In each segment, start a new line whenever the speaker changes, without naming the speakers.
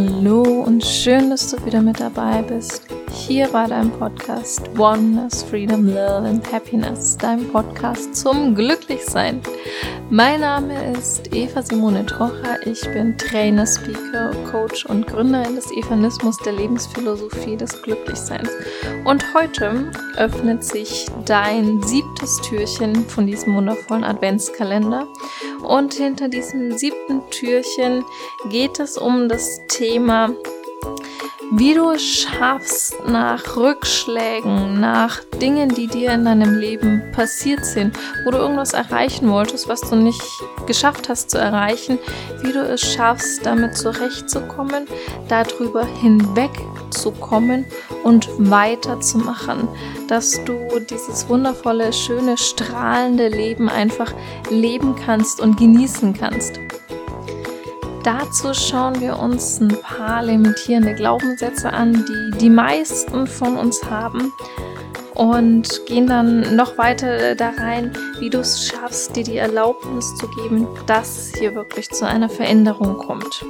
Hallo und schön, dass du wieder mit dabei bist. Hier war dein Podcast Oneness, Freedom, Love and Happiness, dein Podcast zum Glücklichsein. Mein Name ist Eva Simone Trocher. Ich bin Trainer, Speaker, Coach und Gründerin des Evanismus der Lebensphilosophie des Glücklichseins. Und heute öffnet sich dein siebtes Türchen von diesem wundervollen Adventskalender. Und hinter diesem siebten Türchen geht es um das Thema wie du es schaffst, nach Rückschlägen, nach Dingen, die dir in deinem Leben passiert sind, wo du irgendwas erreichen wolltest, was du nicht geschafft hast zu erreichen, wie du es schaffst, damit zurechtzukommen, darüber hinwegzukommen und weiterzumachen, dass du dieses wundervolle, schöne, strahlende Leben einfach leben kannst und genießen kannst. Dazu schauen wir uns ein paar limitierende Glaubenssätze an, die die meisten von uns haben und gehen dann noch weiter da rein, wie du es schaffst, dir die Erlaubnis zu geben, dass hier wirklich zu einer Veränderung kommt.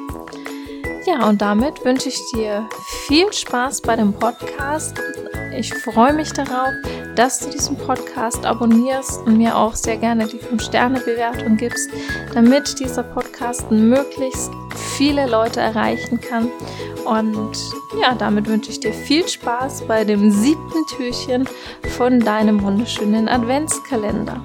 Ja, und damit wünsche ich dir viel Spaß bei dem Podcast. Ich freue mich darauf, dass du diesen Podcast abonnierst und mir auch sehr gerne die 5-Sterne-Bewertung gibst, damit dieser Podcast möglichst viele Leute erreichen kann. Und ja, damit wünsche ich dir viel Spaß bei dem siebten Türchen von deinem wunderschönen Adventskalender.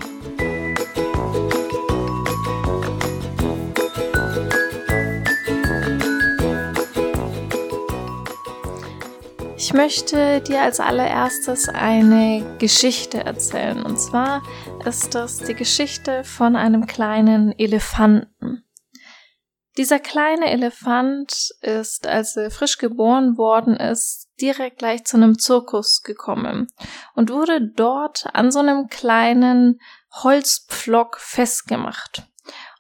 Ich möchte dir als allererstes eine Geschichte erzählen. Und zwar ist das die Geschichte von einem kleinen Elefanten. Dieser kleine Elefant ist, als er frisch geboren worden ist, direkt gleich zu einem Zirkus gekommen und wurde dort an so einem kleinen Holzpflock festgemacht.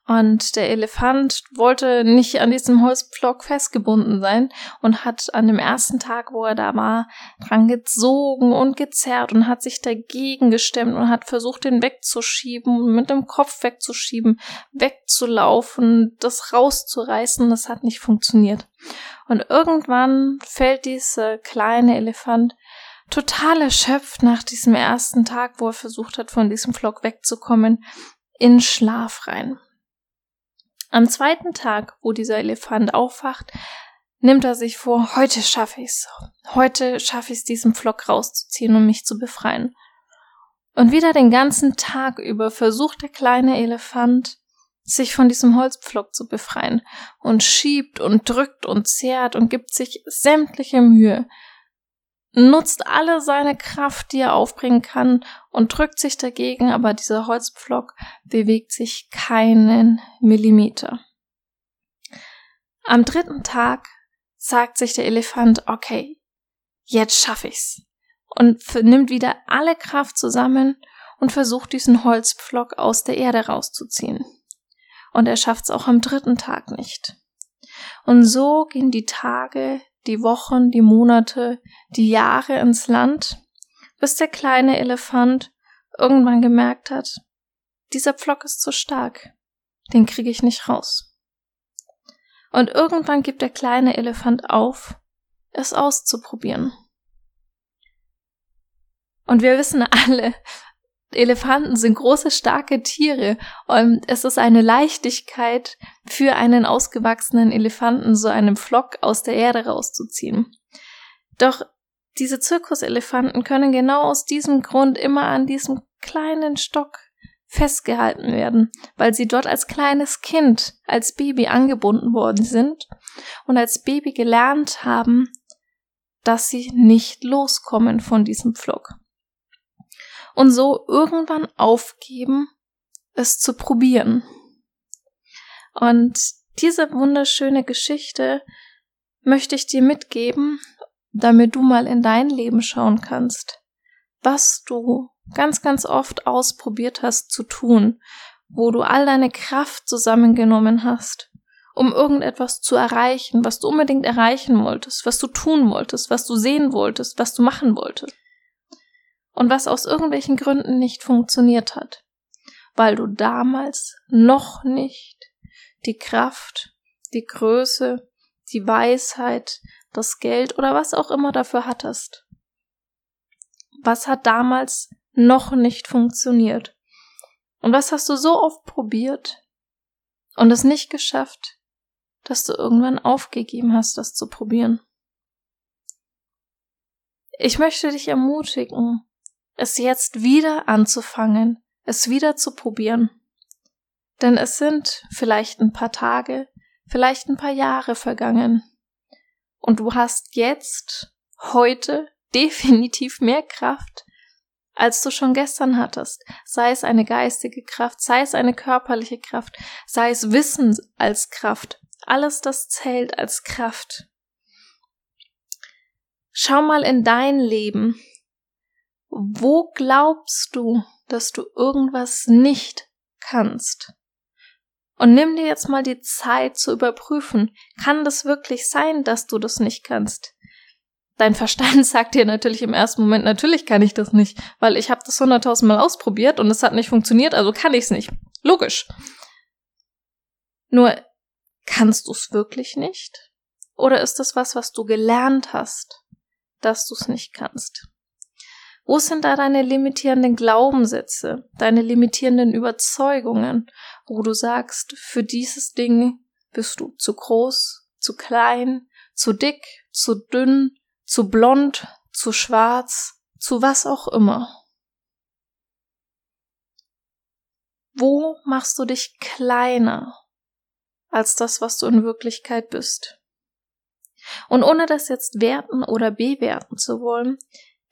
Und der Elefant wollte nicht an diesem Holzpflock festgebunden sein und hat an dem ersten Tag, wo er da war, dran gezogen und gezerrt und hat sich dagegen gestemmt und hat versucht, den wegzuschieben, mit dem Kopf wegzuschieben, wegzulaufen, das rauszureißen. Das hat nicht funktioniert. Und irgendwann fällt dieser kleine Elefant total erschöpft nach diesem ersten Tag, wo er versucht hat, von diesem Flock wegzukommen, in Schlaf rein. Am zweiten Tag, wo dieser Elefant aufwacht, nimmt er sich vor, heute schaffe ich's. Heute schaffe ich's, diesen Flock rauszuziehen und mich zu befreien. Und wieder den ganzen Tag über versucht der kleine Elefant, sich von diesem Holzpflock zu befreien und schiebt und drückt und zehrt und gibt sich sämtliche Mühe, nutzt alle seine Kraft, die er aufbringen kann und drückt sich dagegen, aber dieser Holzpflock bewegt sich keinen Millimeter. Am dritten Tag sagt sich der Elefant, okay, jetzt schaffe ich's. Und nimmt wieder alle Kraft zusammen und versucht diesen Holzpflock aus der Erde rauszuziehen. Und er schafft's auch am dritten Tag nicht. Und so gehen die Tage, die Wochen, die Monate, die Jahre ins Land, bis der kleine Elefant irgendwann gemerkt hat, dieser Pflock ist zu stark, den kriege ich nicht raus. Und irgendwann gibt der kleine Elefant auf, es auszuprobieren. Und wir wissen alle, Elefanten sind große, starke Tiere und es ist eine Leichtigkeit für einen ausgewachsenen Elefanten, so einen Flock aus der Erde rauszuziehen. Doch diese Zirkuselefanten können genau aus diesem Grund immer an diesem kleinen Stock festgehalten werden, weil sie dort als kleines Kind, als Baby angebunden worden sind und als Baby gelernt haben, dass sie nicht loskommen von diesem Pflock und so irgendwann aufgeben, es zu probieren. Und diese wunderschöne Geschichte möchte ich dir mitgeben, damit du mal in dein Leben schauen kannst, was du ganz, ganz oft ausprobiert hast zu tun, wo du all deine Kraft zusammengenommen hast, um irgendetwas zu erreichen, was du unbedingt erreichen wolltest, was du tun wolltest, was du sehen wolltest, was du machen wolltest und was aus irgendwelchen Gründen nicht funktioniert hat, weil du damals noch nicht die Kraft, die Größe, die Weisheit, das Geld oder was auch immer dafür hattest. Was hat damals noch nicht funktioniert? Und was hast du so oft probiert und es nicht geschafft, dass du irgendwann aufgegeben hast, das zu probieren? Ich möchte dich ermutigen, es jetzt wieder anzufangen, es wieder zu probieren. Denn es sind vielleicht ein paar Tage, vielleicht ein paar Jahre vergangen. Und du hast jetzt, heute, definitiv mehr Kraft, als du schon gestern hattest. Sei es eine geistige Kraft, sei es eine körperliche Kraft, sei es Wissen als Kraft. Alles das zählt als Kraft. Schau mal in dein Leben. Wo glaubst du, dass du irgendwas nicht kannst? Und nimm dir jetzt mal die Zeit zu überprüfen, kann das wirklich sein, dass du das nicht kannst? Dein Verstand sagt dir natürlich im ersten Moment, natürlich kann ich das nicht, weil ich habe das hunderttausend Mal ausprobiert und es hat nicht funktioniert, also kann ich es nicht. Logisch. Nur, kannst du es wirklich nicht? Oder ist das was, was du gelernt hast, dass du es nicht kannst? Wo sind da deine limitierenden Glaubenssätze, deine limitierenden Überzeugungen, wo du sagst, für dieses Ding bist du zu groß, zu klein, zu dick, zu dünn, zu blond, zu schwarz, zu was auch immer? Wo machst du dich kleiner als das, was du in Wirklichkeit bist? Und ohne das jetzt werten oder bewerten zu wollen,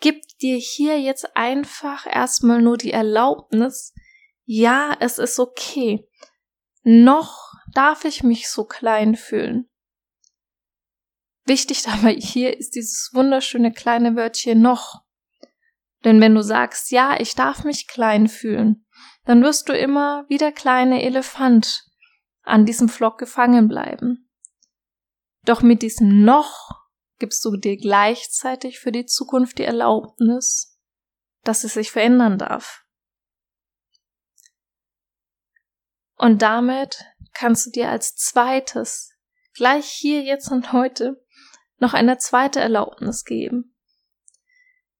gib dir hier jetzt einfach erstmal nur die Erlaubnis, ja, es ist okay. Noch darf ich mich so klein fühlen. Wichtig dabei hier ist dieses wunderschöne kleine Wörtchen noch. Denn wenn du sagst, ja, ich darf mich klein fühlen, dann wirst du immer wie der kleine Elefant an diesem Flock gefangen bleiben. Doch mit diesem noch gibst du dir gleichzeitig für die Zukunft die Erlaubnis, dass es sich verändern darf. Und damit kannst du dir als zweites, gleich hier, jetzt und heute, noch eine zweite Erlaubnis geben.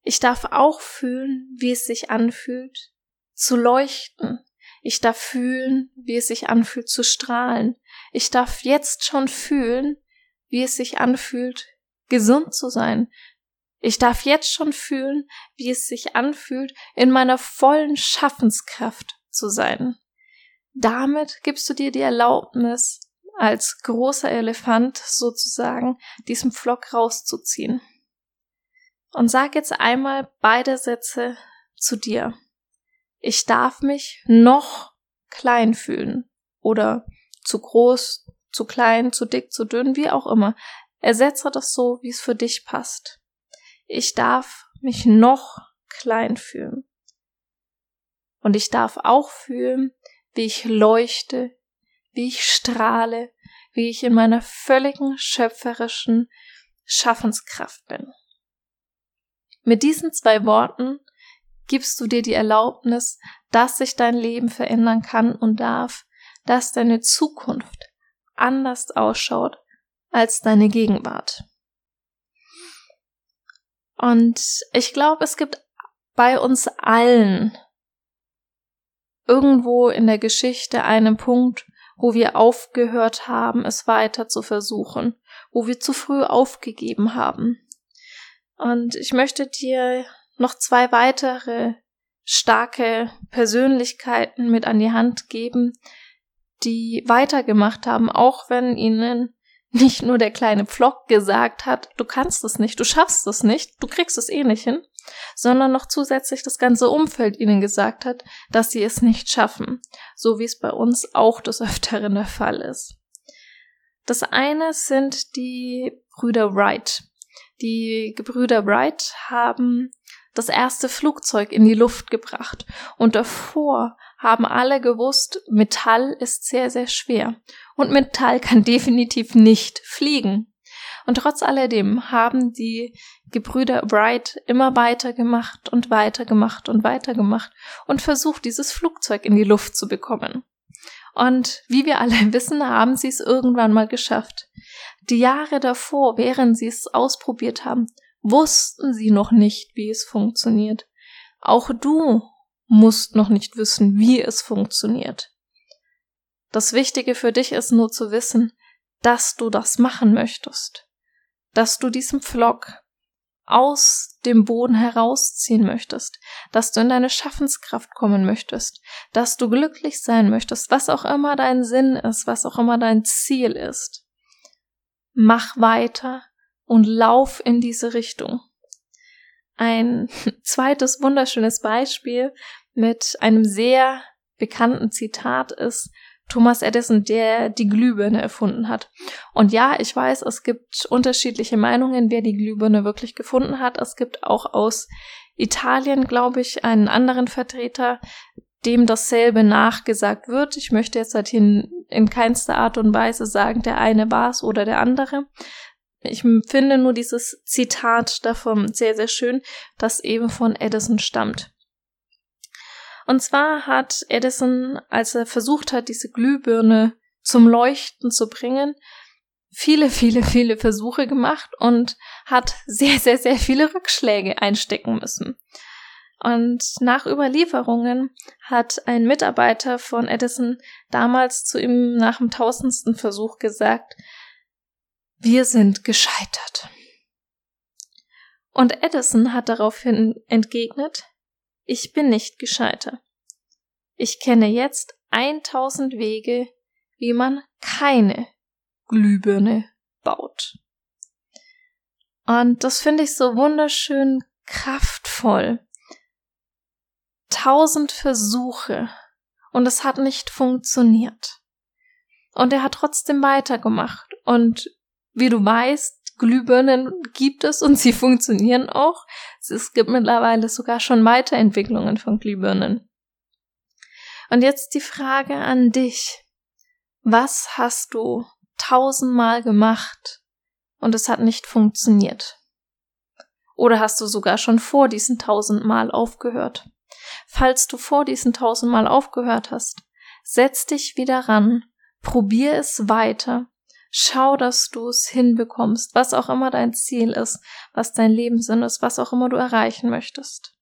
Ich darf auch fühlen, wie es sich anfühlt, zu leuchten. Ich darf fühlen, wie es sich anfühlt, zu strahlen. Ich darf jetzt schon fühlen, wie es sich anfühlt, gesund zu sein. Ich darf jetzt schon fühlen, wie es sich anfühlt, in meiner vollen Schaffenskraft zu sein. Damit gibst du dir die Erlaubnis, als großer Elefant sozusagen diesem Flock rauszuziehen. Und sag jetzt einmal beide Sätze zu dir. Ich darf mich noch klein fühlen oder zu groß, zu klein, zu dick, zu dünn, wie auch immer. Ersetze das so, wie es für dich passt. Ich darf mich noch klein fühlen. Und ich darf auch fühlen, wie ich leuchte, wie ich strahle, wie ich in meiner völligen schöpferischen Schaffenskraft bin. Mit diesen zwei Worten gibst du dir die Erlaubnis, dass sich dein Leben verändern kann und darf, dass deine Zukunft anders ausschaut als deine Gegenwart. Und ich glaube, es gibt bei uns allen irgendwo in der Geschichte einen Punkt, wo wir aufgehört haben, es weiter zu versuchen, wo wir zu früh aufgegeben haben. Und ich möchte dir noch zwei weitere starke Persönlichkeiten mit an die Hand geben, die weitergemacht haben, auch wenn ihnen nicht nur der kleine Pflock gesagt hat, du kannst es nicht, du schaffst es nicht, du kriegst es eh nicht hin, sondern noch zusätzlich das ganze Umfeld ihnen gesagt hat, dass sie es nicht schaffen, so wie es bei uns auch des Öfteren der Fall ist. Das eine sind die Brüder Wright. Die Gebrüder Wright haben das erste Flugzeug in die Luft gebracht und davor haben alle gewusst, Metall ist sehr, sehr schwer und Metall kann definitiv nicht fliegen. Und trotz alledem haben die Gebrüder Wright immer weitergemacht und weitergemacht und weitergemacht und versucht, dieses Flugzeug in die Luft zu bekommen. Und wie wir alle wissen, haben sie es irgendwann mal geschafft. Die Jahre davor, während sie es ausprobiert haben, wussten sie noch nicht, wie es funktioniert. Auch du musst noch nicht wissen, wie es funktioniert. Das Wichtige für dich ist nur zu wissen, dass du das machen möchtest, dass du diesen Vlog aus dem Boden herausziehen möchtest, dass du in deine Schaffenskraft kommen möchtest, dass du glücklich sein möchtest, was auch immer dein Sinn ist, was auch immer dein Ziel ist. Mach weiter und lauf in diese Richtung. Ein zweites wunderschönes Beispiel mit einem sehr bekannten Zitat ist Thomas Edison, der die Glühbirne erfunden hat. Und ja, ich weiß, es gibt unterschiedliche Meinungen, wer die Glühbirne wirklich gefunden hat. Es gibt auch aus Italien, glaube ich, einen anderen Vertreter, dem dasselbe nachgesagt wird. Ich möchte jetzt halt in, in keinster Art und Weise sagen, der eine war es oder der andere. Ich finde nur dieses Zitat davon sehr, sehr schön, das eben von Edison stammt. Und zwar hat Edison, als er versucht hat, diese Glühbirne zum Leuchten zu bringen, viele, viele, viele Versuche gemacht und hat sehr, sehr, sehr viele Rückschläge einstecken müssen. Und nach Überlieferungen hat ein Mitarbeiter von Edison damals zu ihm nach dem tausendsten Versuch gesagt, wir sind gescheitert. Und Edison hat daraufhin entgegnet, ich bin nicht gescheitert. Ich kenne jetzt 1000 Wege, wie man keine Glühbirne baut. Und das finde ich so wunderschön kraftvoll. Tausend Versuche und es hat nicht funktioniert. Und er hat trotzdem weitergemacht. Und wie du weißt, Glühbirnen gibt es und sie funktionieren auch. Es gibt mittlerweile sogar schon Weiterentwicklungen von Glühbirnen. Und jetzt die Frage an dich. Was hast du tausendmal gemacht und es hat nicht funktioniert? Oder hast du sogar schon vor diesen tausendmal aufgehört? Falls du vor diesen tausendmal aufgehört hast, setz dich wieder ran, probier es weiter Schau, dass du es hinbekommst, was auch immer dein Ziel ist, was dein Lebenssinn ist, was auch immer du erreichen möchtest.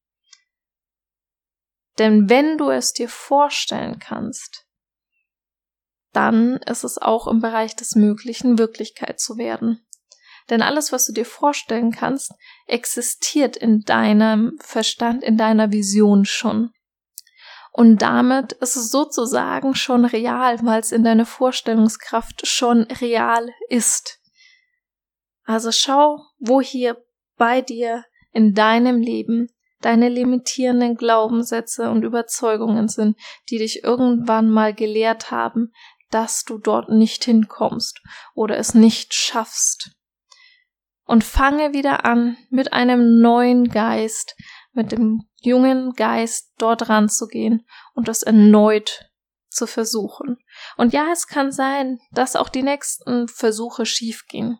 Denn wenn du es dir vorstellen kannst, dann ist es auch im Bereich des Möglichen Wirklichkeit zu werden. Denn alles, was du dir vorstellen kannst, existiert in deinem Verstand, in deiner Vision schon. Und damit ist es sozusagen schon real, weil es in deiner Vorstellungskraft schon real ist. Also schau, wo hier bei dir in deinem Leben deine limitierenden Glaubenssätze und Überzeugungen sind, die dich irgendwann mal gelehrt haben, dass du dort nicht hinkommst oder es nicht schaffst. Und fange wieder an mit einem neuen Geist, mit dem jungen Geist dort ranzugehen und das erneut zu versuchen. Und ja, es kann sein, dass auch die nächsten Versuche schiefgehen.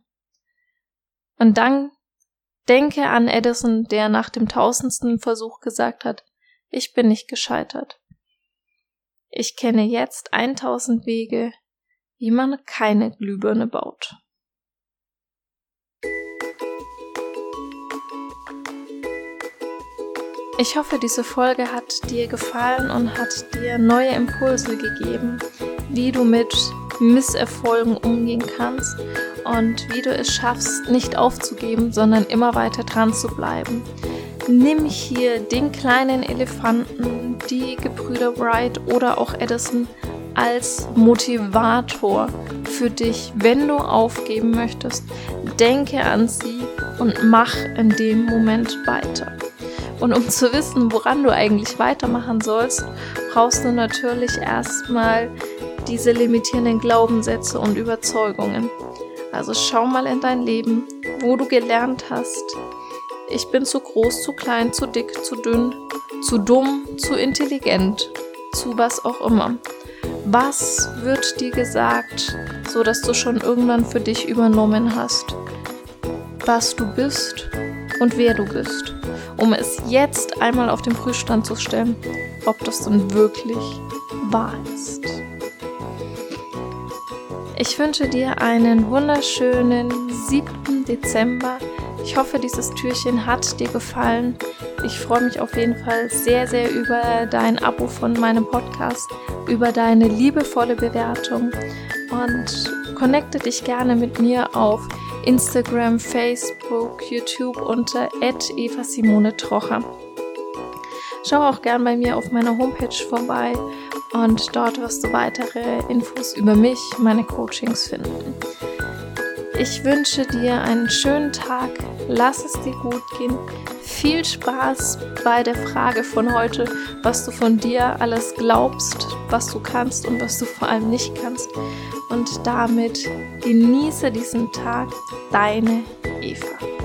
Und dann denke an Edison, der nach dem tausendsten Versuch gesagt hat, ich bin nicht gescheitert. Ich kenne jetzt 1000 Wege, wie man keine Glühbirne baut. Ich hoffe, diese Folge hat dir gefallen und hat dir neue Impulse gegeben, wie du mit Misserfolgen umgehen kannst und wie du es schaffst, nicht aufzugeben, sondern immer weiter dran zu bleiben. Nimm hier den kleinen Elefanten, die Gebrüder Wright oder auch Edison als Motivator für dich, wenn du aufgeben möchtest. Denke an sie und mach in dem Moment weiter. Und um zu wissen, woran du eigentlich weitermachen sollst, brauchst du natürlich erstmal diese limitierenden Glaubenssätze und Überzeugungen. Also schau mal in dein Leben, wo du gelernt hast, ich bin zu groß, zu klein, zu dick, zu dünn, zu dumm, zu intelligent, zu was auch immer. Was wird dir gesagt, so dass du schon irgendwann für dich übernommen hast, was du bist und wer du bist? Um es jetzt einmal auf den Prüfstand zu stellen, ob das denn wirklich wahr ist. Ich wünsche dir einen wunderschönen 7. Dezember. Ich hoffe, dieses Türchen hat dir gefallen. Ich freue mich auf jeden Fall sehr, sehr über dein Abo von meinem Podcast, über deine liebevolle Bewertung und connecte dich gerne mit mir auf Instagram, Facebook, YouTube unter Eva Simone Trocher. Schau auch gern bei mir auf meiner Homepage vorbei und dort wirst du weitere Infos über mich, meine Coachings finden. Ich wünsche dir einen schönen Tag, lass es dir gut gehen. Viel Spaß bei der Frage von heute, was du von dir alles glaubst, was du kannst und was du vor allem nicht kannst. Und damit genieße diesen Tag, deine Eva.